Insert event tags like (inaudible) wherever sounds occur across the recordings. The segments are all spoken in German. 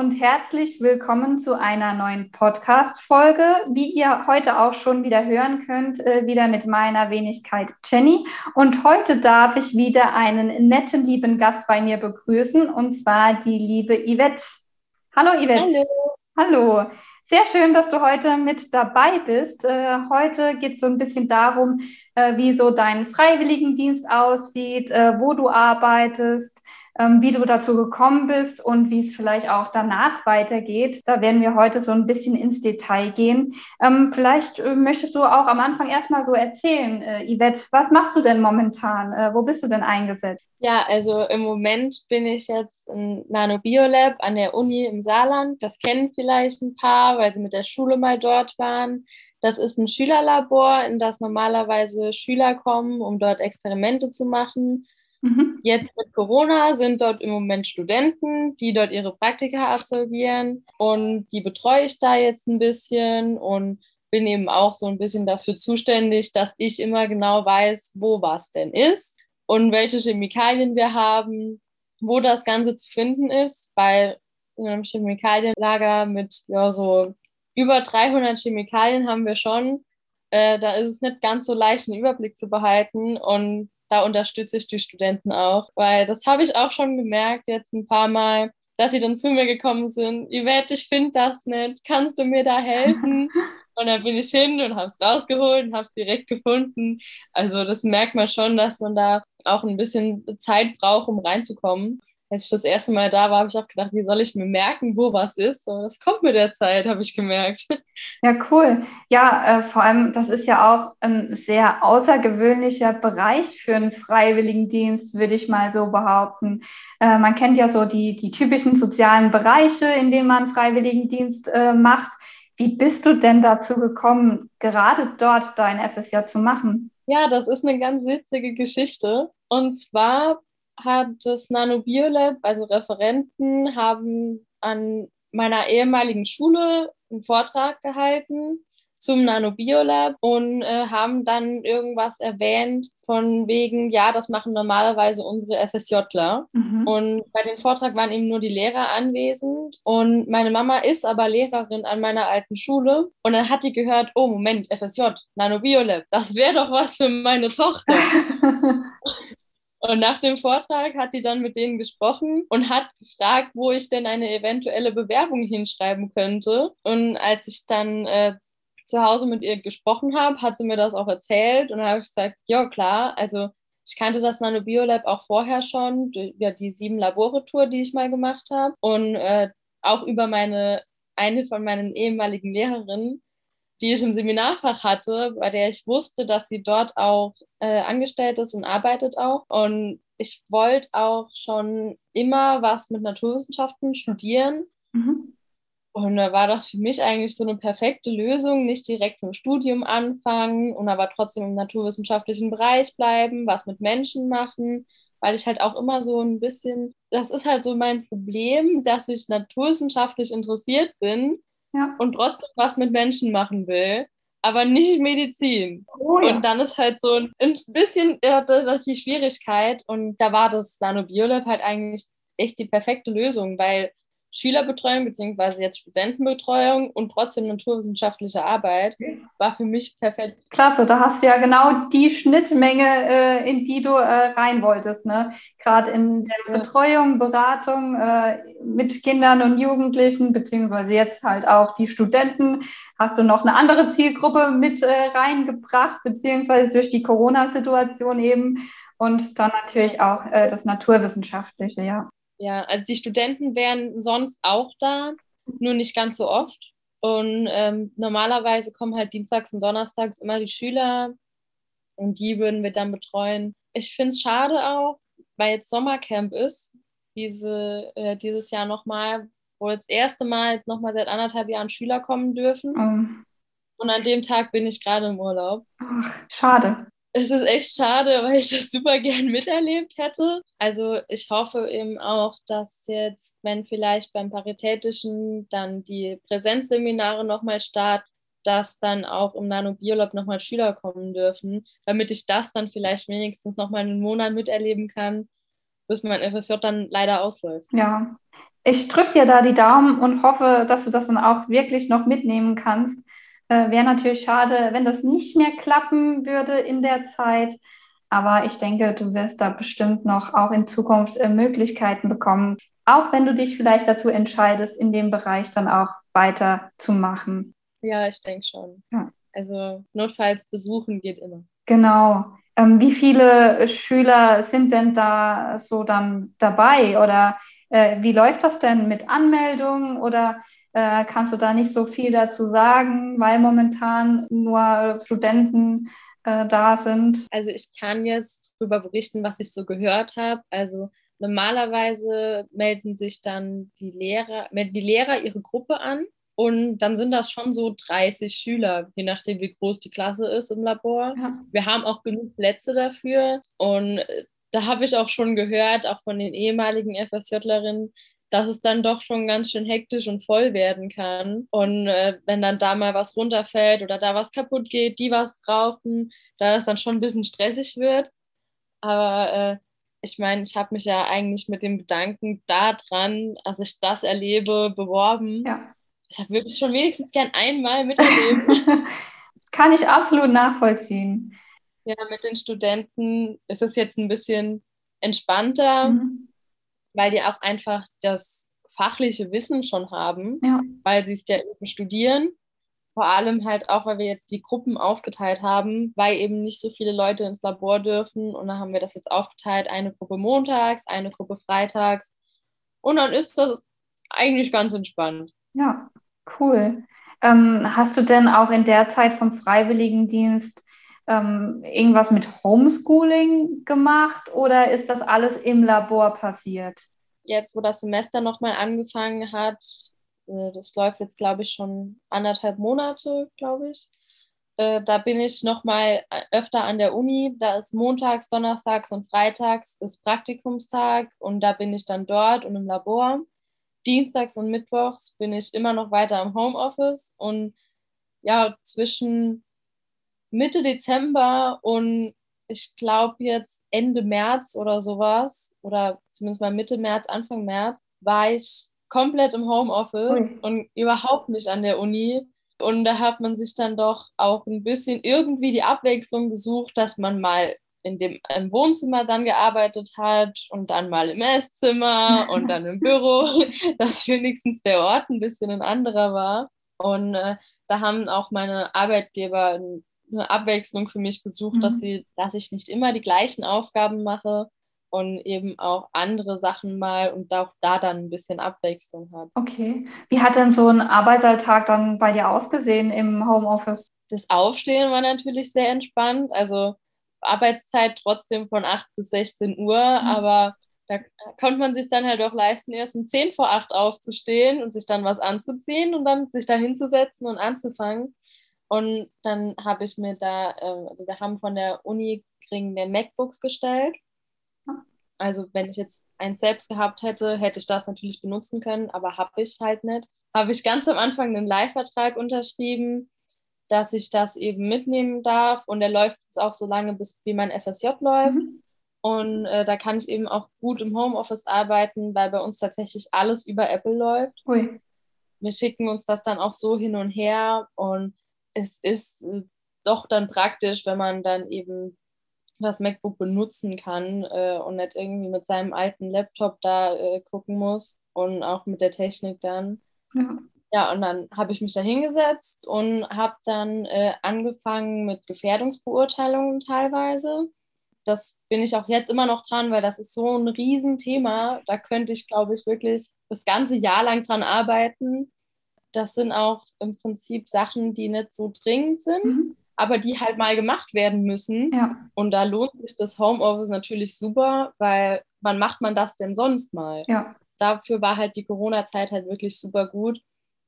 Und herzlich willkommen zu einer neuen Podcast-Folge. Wie ihr heute auch schon wieder hören könnt, äh, wieder mit meiner Wenigkeit Jenny. Und heute darf ich wieder einen netten, lieben Gast bei mir begrüßen, und zwar die liebe Yvette. Hallo Yvette. Hallo. Hallo. Sehr schön, dass du heute mit dabei bist. Äh, heute geht es so ein bisschen darum, äh, wie so dein Freiwilligendienst aussieht, äh, wo du arbeitest, wie du dazu gekommen bist und wie es vielleicht auch danach weitergeht. Da werden wir heute so ein bisschen ins Detail gehen. Ähm, vielleicht äh, möchtest du auch am Anfang erstmal so erzählen, äh, Yvette, was machst du denn momentan? Äh, wo bist du denn eingesetzt? Ja, also im Moment bin ich jetzt im Nanobiolab an der Uni im Saarland. Das kennen vielleicht ein paar, weil sie mit der Schule mal dort waren. Das ist ein Schülerlabor, in das normalerweise Schüler kommen, um dort Experimente zu machen. Mhm. Jetzt mit Corona sind dort im Moment Studenten, die dort ihre Praktika absolvieren und die betreue ich da jetzt ein bisschen und bin eben auch so ein bisschen dafür zuständig, dass ich immer genau weiß, wo was denn ist und welche Chemikalien wir haben, wo das Ganze zu finden ist, weil in einem Chemikalienlager mit ja, so über 300 Chemikalien haben wir schon. Äh, da ist es nicht ganz so leicht, einen Überblick zu behalten und da unterstütze ich die Studenten auch, weil das habe ich auch schon gemerkt jetzt ein paar Mal, dass sie dann zu mir gekommen sind, Yvette, ich finde das nicht, kannst du mir da helfen? (laughs) Und dann bin ich hin und habe es rausgeholt und habe es direkt gefunden. Also das merkt man schon, dass man da auch ein bisschen Zeit braucht, um reinzukommen als ich das erste Mal da war, habe ich auch gedacht, wie soll ich mir merken, wo was ist? Und das kommt mit der Zeit, habe ich gemerkt. (laughs) Ja, cool. Ja, äh, vor allem, das ist ja auch ein sehr außergewöhnlicher Bereich für einen Freiwilligendienst, würde ich mal so behaupten. Äh, man kennt ja so die, die typischen sozialen Bereiche, in denen man Freiwilligendienst äh, macht. Wie bist du denn dazu gekommen, gerade dort dein FSJ zu machen? Ja, das ist eine ganz witzige Geschichte. Und zwar hat das Nanobiolab, also Referenten, haben an meiner ehemaligen Schule einen Vortrag gehalten zum Nanobiolab und äh, haben dann irgendwas erwähnt von wegen, ja, das machen normalerweise unsere FSJler. Mhm. Und bei dem Vortrag waren eben nur die Lehrer anwesend und meine Mama ist aber Lehrerin an meiner alten Schule und dann hat die gehört, oh Moment, FSJ, Nanobiolab, das wäre doch was für meine Tochter. (laughs) Und nach dem Vortrag hat die dann mit denen gesprochen und hat gefragt, wo ich denn eine eventuelle Bewerbung hinschreiben könnte. Und als ich dann äh, zu Hause mit ihr gesprochen habe, hat sie mir das auch erzählt. Und habe gesagt, ja klar, also ich kannte das Nanobiolab auch vorher schon, über die sieben Labore-Tour, die ich mal gemacht habe. Und äh, auch über meine, eine von meinen ehemaligen Lehrerinnen, die ich im Seminarfach hatte, bei der ich wusste, dass sie dort auch äh, angestellt ist und arbeitet auch. Und ich wollte auch schon immer was mit Naturwissenschaften studieren. Mhm. Und da war das für mich eigentlich so eine perfekte Lösung, nicht direkt im Studium anfangen und aber trotzdem im naturwissenschaftlichen Bereich bleiben, was mit Menschen machen, weil ich halt auch immer so ein bisschen, das ist halt so mein Problem, dass ich naturwissenschaftlich interessiert bin, ja. und trotzdem was mit Menschen machen will, aber nicht Medizin. Oh, ja. Und dann ist halt so ein bisschen ja, die Schwierigkeit und da war das Nanobiolab halt eigentlich echt die perfekte Lösung, weil Schülerbetreuung beziehungsweise jetzt Studentenbetreuung und trotzdem naturwissenschaftliche Arbeit war für mich perfekt. Klasse, da hast du ja genau die Schnittmenge, äh, in die du äh, rein wolltest. Ne? Gerade in der Betreuung, Beratung äh, mit Kindern und Jugendlichen, beziehungsweise jetzt halt auch die Studenten, hast du noch eine andere Zielgruppe mit reingebracht, beziehungsweise durch die Corona-Situation eben. Und dann natürlich auch äh, das Naturwissenschaftliche, ja. Ja, also die Studenten wären sonst auch da, nur nicht ganz so oft. Und ähm, normalerweise kommen halt dienstags und donnerstags immer die Schüler und die würden wir dann betreuen. Ich finde es schade auch, weil jetzt Sommercamp ist, diese, äh, dieses Jahr nochmal, wo das erste Mal nochmal seit anderthalb Jahren Schüler kommen dürfen. Oh. Und an dem Tag bin ich gerade im Urlaub. Ach, schade es ist echt schade, weil ich das super gern miterlebt hätte. Also ich hoffe eben auch, dass jetzt, wenn vielleicht beim Paritätischen dann die Präsenzseminare nochmal starten, dass dann auch im Nanobiolab nochmal Schüler kommen dürfen, damit ich das dann vielleicht wenigstens nochmal einen Monat miterleben kann, bis mein FSJ dann leider ausläuft. Ja, Ich drücke dir da die Daumen und hoffe, dass du das dann auch wirklich noch mitnehmen kannst. Äh, Wäre natürlich schade, wenn das nicht mehr klappen würde in der Zeit. Aber ich denke, du wirst da bestimmt noch auch in Zukunft äh, Möglichkeiten bekommen, auch wenn du dich vielleicht dazu entscheidest, in dem Bereich dann auch weiterzumachen. Ja, ich denke schon. Ja. Also notfalls besuchen geht immer. Genau. Ähm, wie viele Schüler sind denn da so dann dabei? Oder äh, wie läuft das denn mit Anmeldungen? Oder äh, kannst du da nicht so viel dazu sagen, weil momentan nur Studenten äh, da sind? Also ich kann jetzt darüber berichten, was ich so gehört habe. Also normalerweise melden sich dann die Lehrer, melden die Lehrer ihre Gruppe an und dann sind das schon so 30 Schüler, je nachdem, wie groß die Klasse ist im Labor. Ja. Wir haben auch genug Plätze dafür. Und äh, da habe ich auch schon gehört, auch von den ehemaligen FSJlerinnen, dass es dann doch schon ganz schön hektisch und voll werden kann. Und äh, wenn dann da mal was runterfällt oder da was kaputt geht, die was brauchen, da es dann schon ein bisschen stressig wird. Aber äh, ich meine, ich habe mich ja eigentlich mit dem Gedanken daran, als ich das erlebe, beworben. Ja ich habe wirklich schon wenigstens gern einmal miterlebt. (laughs) Kann ich absolut nachvollziehen. Ja, mit den Studenten ist es jetzt ein bisschen entspannter, mhm. Weil die auch einfach das fachliche Wissen schon haben, ja. weil sie es ja eben studieren. Vor allem halt auch, weil wir jetzt die Gruppen aufgeteilt haben, weil eben nicht so viele Leute ins Labor dürfen. Und dann haben wir das jetzt aufgeteilt, eine Gruppe montags, eine Gruppe freitags. Und dann ist das eigentlich ganz entspannt. Ja, cool. Ähm, hast du denn auch in der Zeit vom Freiwilligendienst ähm, irgendwas mit Homeschooling gemacht oder ist das alles im Labor passiert? Jetzt, wo das Semester nochmal angefangen hat, äh, das läuft jetzt, glaube ich, schon anderthalb Monate, glaube ich. Äh, da bin ich nochmal öfter an der Uni. Da ist montags, donnerstags und freitags ist Praktikumstag und da bin ich dann dort und im Labor. Dienstags und Mittwochs bin ich immer noch weiter im Homeoffice und ja, zwischen Mitte Dezember und ich glaube jetzt Ende März oder sowas, oder zumindest mal Mitte März, Anfang März, war ich komplett im Homeoffice Ui. und überhaupt nicht an der Uni. Und da hat man sich dann doch auch ein bisschen irgendwie die Abwechslung gesucht, dass man mal in dem im Wohnzimmer dann gearbeitet hat und dann mal im Esszimmer (laughs) und dann im Büro, dass wenigstens der Ort ein bisschen ein anderer war. Und äh, da haben auch meine Arbeitgeber eine Abwechslung für mich gesucht, mhm. dass sie, dass ich nicht immer die gleichen Aufgaben mache und eben auch andere Sachen mal und auch da dann ein bisschen Abwechslung hat. Okay. Wie hat denn so ein Arbeitsalltag dann bei dir ausgesehen im Homeoffice? Das Aufstehen war natürlich sehr entspannt. Also Arbeitszeit trotzdem von 8 bis 16 Uhr, mhm. aber da konnte man sich dann halt auch leisten, erst um 10 vor 8 aufzustehen und sich dann was anzuziehen und dann sich da hinzusetzen und anzufangen. Und dann habe ich mir da, ähm, also wir haben von der Uni kriegen wir MacBooks gestellt. Also wenn ich jetzt eins selbst gehabt hätte, hätte ich das natürlich benutzen können, aber habe ich halt nicht. Habe ich ganz am Anfang einen Leihvertrag unterschrieben dass ich das eben mitnehmen darf und der läuft jetzt auch so lange, bis wie mein FSJ läuft. Mhm. Und äh, da kann ich eben auch gut im Homeoffice arbeiten, weil bei uns tatsächlich alles über Apple läuft. Ui. Wir schicken uns das dann auch so hin und her und es ist äh, doch dann praktisch, wenn man dann eben das MacBook benutzen kann äh, und nicht irgendwie mit seinem alten Laptop da äh, gucken muss und auch mit der Technik dann. Ja. Ja, und dann habe ich mich da hingesetzt und habe dann äh, angefangen mit Gefährdungsbeurteilungen teilweise. Das bin ich auch jetzt immer noch dran, weil das ist so ein Riesenthema. Da könnte ich, glaube ich, wirklich das ganze Jahr lang dran arbeiten. Das sind auch im Prinzip Sachen, die nicht so dringend sind, mhm. aber die halt mal gemacht werden müssen. Ja. Und da lohnt sich das Homeoffice natürlich super, weil wann macht man das denn sonst mal? Ja. Dafür war halt die Corona-Zeit halt wirklich super gut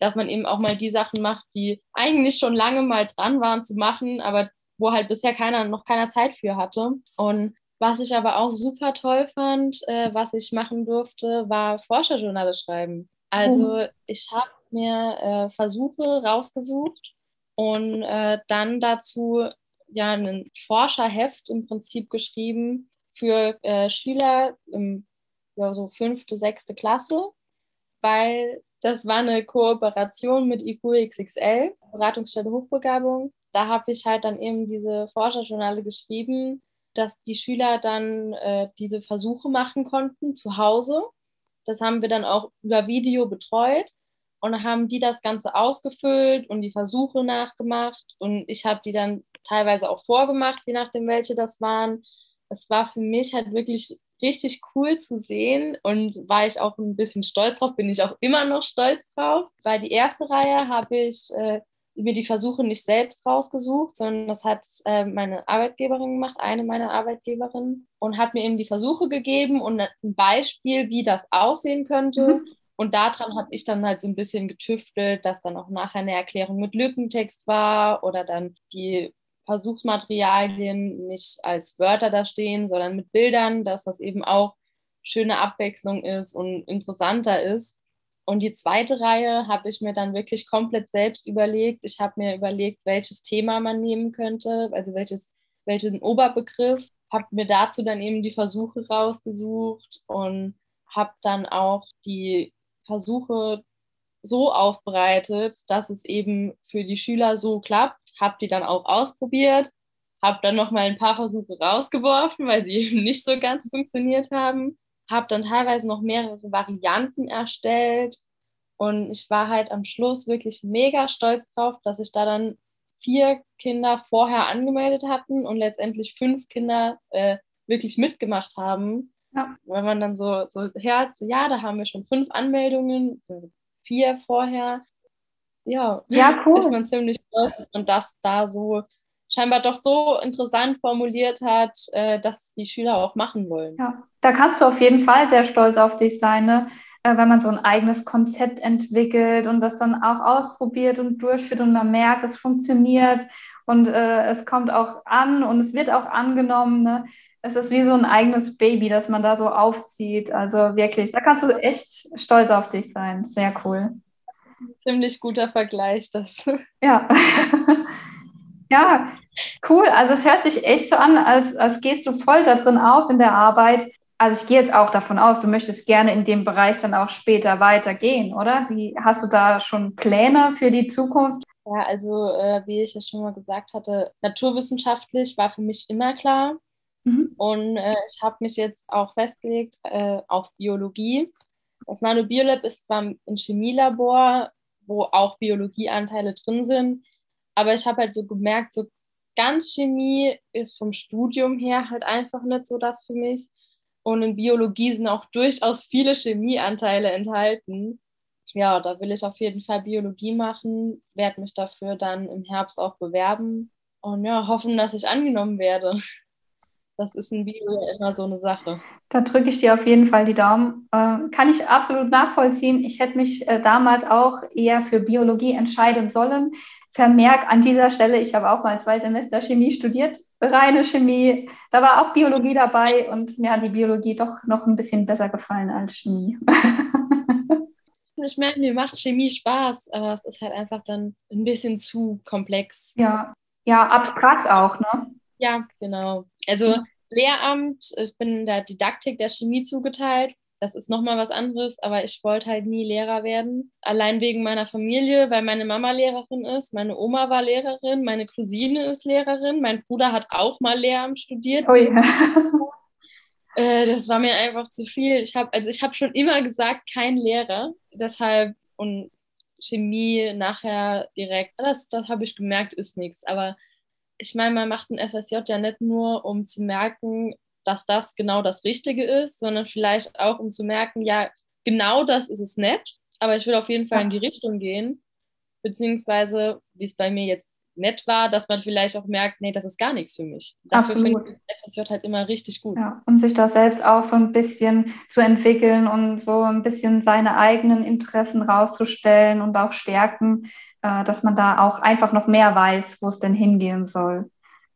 dass man eben auch mal die Sachen macht, die eigentlich schon lange mal dran waren zu machen, aber wo halt bisher keiner, noch keiner Zeit für hatte. Und was ich aber auch super toll fand, äh, was ich machen durfte, war Forscherjournale schreiben. Also oh. ich habe mir äh, Versuche rausgesucht und äh, dann dazu ja ein Forscherheft im Prinzip geschrieben für äh, Schüler im ja, so fünfte, sechste Klasse weil das war eine Kooperation mit IQXXL, Beratungsstelle Hochbegabung. Da habe ich halt dann eben diese Forscherjournale geschrieben, dass die Schüler dann äh, diese Versuche machen konnten zu Hause. Das haben wir dann auch über Video betreut. Und dann haben die das Ganze ausgefüllt und die Versuche nachgemacht. Und ich habe die dann teilweise auch vorgemacht, je nachdem, welche das waren. Es war für mich halt wirklich richtig cool zu sehen und war ich auch ein bisschen stolz drauf, bin ich auch immer noch stolz drauf, weil die erste Reihe habe ich äh, mir die Versuche nicht selbst rausgesucht, sondern das hat äh, meine Arbeitgeberin gemacht, eine meiner Arbitgeberinnen, und hat mir eben die Versuche gegeben und ein Beispiel, wie das aussehen könnte. Mhm. Und daran habe ich dann halt so ein bisschen getüftelt, dass dann auch nachher eine Erklärung mit Lückentext war oder dann die Versuchsmaterialien nicht als Wörter da stehen, sondern mit Bildern, dass das eben auch schöne Abwechslung ist und interessanter ist. Und die zweite Reihe habe ich mir dann wirklich komplett selbst überlegt. Ich habe mir überlegt, welches Thema man nehmen könnte, also welches, welchen Oberbegriff, habe mir dazu dann eben die Versuche rausgesucht und habe dann auch die Versuche so aufbereitet, dass es eben für die Schüler so klappt. Habe die dann auch ausprobiert, habe dann noch mal ein paar Versuche rausgeworfen, weil sie (laughs) eben nicht so ganz funktioniert haben. Habe dann teilweise noch mehrere Varianten erstellt und ich war halt am Schluss wirklich mega stolz drauf, dass ich da dann vier Kinder vorher angemeldet hatten und letztendlich fünf Kinder äh, wirklich mitgemacht haben. Ja. Wenn man dann so, so hört, so, ja, da haben wir schon fünf Anmeldungen, vier vorher. Ja, ja (laughs) cool. ist man ziemlich stolz, dass man das da so scheinbar doch so interessant formuliert hat, äh, dass die Schüler auch machen wollen. Ja, da kannst du auf jeden Fall sehr stolz auf dich sein, ne? Äh, wenn man so ein eigenes Konzept entwickelt und das dann auch ausprobiert und durchführt und man merkt, es funktioniert und äh, es kommt auch an und es wird auch angenommen. Ne? Es ist wie so ein eigenes Baby, das man da so aufzieht. Also wirklich, da kannst du echt stolz auf dich sein. Sehr cool. Ziemlich guter Vergleich, das. (laughs) Ja. (laughs) ja, cool. Also es hört sich echt so an, als, als gehst du voll da drin auf in der Arbeit. Also ich gehe jetzt auch davon aus, du möchtest gerne in dem Bereich dann auch später weitergehen, oder? Wie hast du da schon Pläne für die Zukunft? Ja, also äh, wie ich ja schon mal gesagt hatte, naturwissenschaftlich war für mich immer klar, Mhm. Und äh, ich habe mich jetzt auch festgelegt äh, auf Biologie. Das Nanobiolab ist zwar ein Chemielabor, wo auch Biologieanteile drin sind, aber ich habe halt so gemerkt, so ganz Chemie ist vom Studium her halt einfach nicht so das für mich. Und in Biologie sind auch durchaus viele Chemieanteile enthalten. Ja, da will ich auf jeden Fall Biologie machen, werde mich dafür dann im Herbst auch bewerben und ja, hoffen, dass ich angenommen werde. Das ist in Bio ja immer so eine Sache. Da drücke ich dir auf jeden Fall die Daumen. Äh, kann ich absolut nachvollziehen. Ich hätte mich äh, damals auch eher für Biologie entscheiden sollen. Vermerk an dieser Stelle, ich habe auch mal zwei Semester Chemie studiert, reine Chemie. Da war auch Biologie dabei und mir hat die Biologie doch noch ein bisschen besser gefallen als Chemie. (laughs) ich merke, mir macht Chemie Spaß, aber es ist halt einfach dann ein bisschen zu komplex. Ja, ja, abstrakt auch, ne? Ja, genau. Also Lehramt, ich bin der Didaktik der Chemie zugeteilt. Das ist nochmal was anderes, aber ich wollte halt nie Lehrer werden. Allein wegen meiner Familie, weil meine Mama Lehrerin ist, meine Oma war Lehrerin, meine Cousine ist Lehrerin, mein Bruder hat auch mal Lehramt studiert. Oh ja. Äh, das war mir einfach zu viel. Ich habe also ich habe schon immer gesagt, kein Lehrer. Deshalb und Chemie nachher direkt, das, das habe ich gemerkt, ist nichts. Aber ich meine, man macht ein FSJ ja nicht nur, um zu merken, dass das genau das Richtige ist, sondern vielleicht auch, um zu merken, ja, genau das ist es nett, aber ich will auf jeden Fall in die Richtung gehen. Beziehungsweise, wie es bei mir jetzt nett war, dass man vielleicht auch merkt, nee, das ist gar nichts für mich. Dafür Absolut. finde ich FSJ halt immer richtig gut. Ja, und sich da selbst auch so ein bisschen zu entwickeln und so ein bisschen seine eigenen Interessen rauszustellen und auch Stärken dass man da auch einfach noch mehr weiß, wo es denn hingehen soll.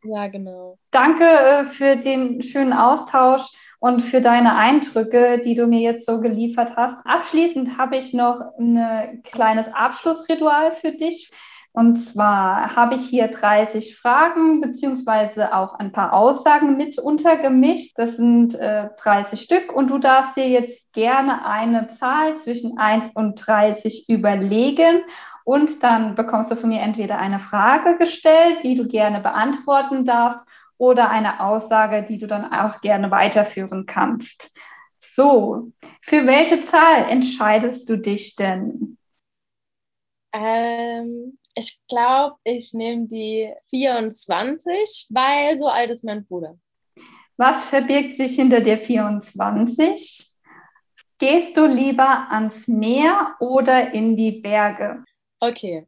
Ja, genau. Danke äh, für den schönen Austausch und für deine Eindrücke, die du mir jetzt so geliefert hast. Abschließend habe ich noch ein kleines Abschlussritual für dich. Und zwar habe ich hier 30 Fragen beziehungsweise auch ein paar Aussagen mit untergemischt. Das sind äh, 30 Stück und du darfst dir jetzt gerne eine Zahl zwischen 1 und 30 überlegen. Und dann bekommst du von mir entweder eine Frage gestellt, die du gerne beantworten darfst, oder eine Aussage, die du dann auch gerne weiterführen kannst. So, für welche Zahl entscheidest du dich denn? Ähm, ich glaube, ich nehme die 24, weil so alt ist mein Bruder. Was verbirgt sich hinter der 24? Gehst du lieber ans Meer oder in die Berge? Okay,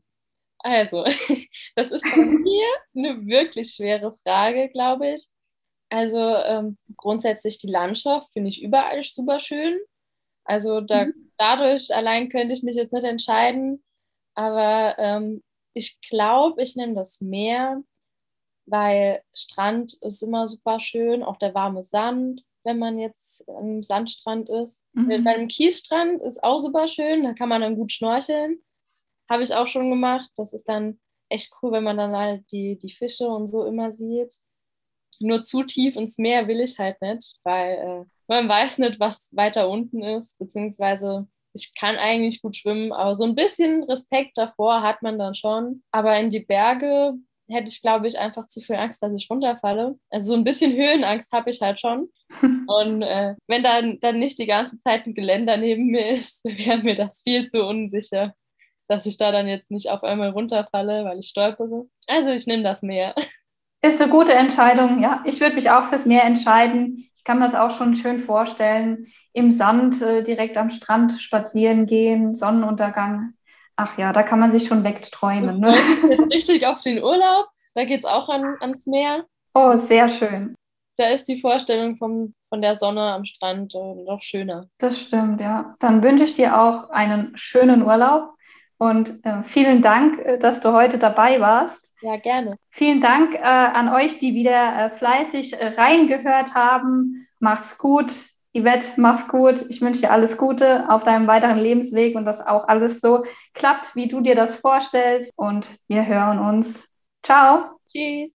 also, (laughs) das ist bei (laughs) mir eine wirklich schwere Frage, glaube ich. Also ähm, grundsätzlich die Landschaft finde ich überall super schön. Also da, mhm. dadurch allein könnte ich mich jetzt nicht entscheiden. Aber ähm, ich glaube, ich nehme das Meer, weil Strand ist immer super schön, auch der warme Sand, wenn man jetzt am Sandstrand ist. Mhm. Bei einem Kiesstrand ist auch super schön, da kann man dann gut schnorcheln. Habe ich auch schon gemacht. Das ist dann echt cool, wenn man dann halt die, die Fische und so immer sieht. Nur zu tief ins Meer will ich halt nicht, weil äh, man weiß nicht, was weiter unten ist, beziehungsweise ich kann eigentlich gut schwimmen, aber so ein bisschen Respekt davor hat man dann schon. Aber in die Berge hätte ich, glaube ich, einfach zu viel Angst, dass ich runterfalle. Also so ein bisschen Höhenangst habe ich halt schon. (laughs) Und äh, wenn dann, dann nicht die ganze Zeit ein Geländer neben mir ist, (laughs) wäre mir das viel zu unsicher, dass ich da dann jetzt nicht auf einmal runterfalle, weil ich stolpere. Also ich nehme das Meer. (laughs) Ist eine gute Entscheidung, ja. Ich würde mich auch fürs Meer entscheiden. Kann mir das auch schon schön vorstellen. Im Sand äh, direkt am Strand spazieren gehen, Sonnenuntergang. Ach ja, da kann man sich schon wegträumen. Ne? (laughs) Jetzt richtig auf den Urlaub. Da geht es auch an, ans Meer. Oh, sehr schön. Da ist die Vorstellung vom, von der Sonne am Strand äh, noch schöner. Das stimmt, ja. Dann wünsche ich dir auch einen schönen Urlaub und äh, vielen Dank, äh, dass du heute dabei warst. Ja, gerne. Vielen Dank äh, an euch, die wieder äh, fleißig äh, reingehört haben. Macht's gut. Yvette, mach's gut. Ich wünsche dir alles Gute auf deinem weiteren Lebensweg und dass auch alles so klappt, wie du dir das vorstellst. Und wir hören uns. Ciao. Tschüss.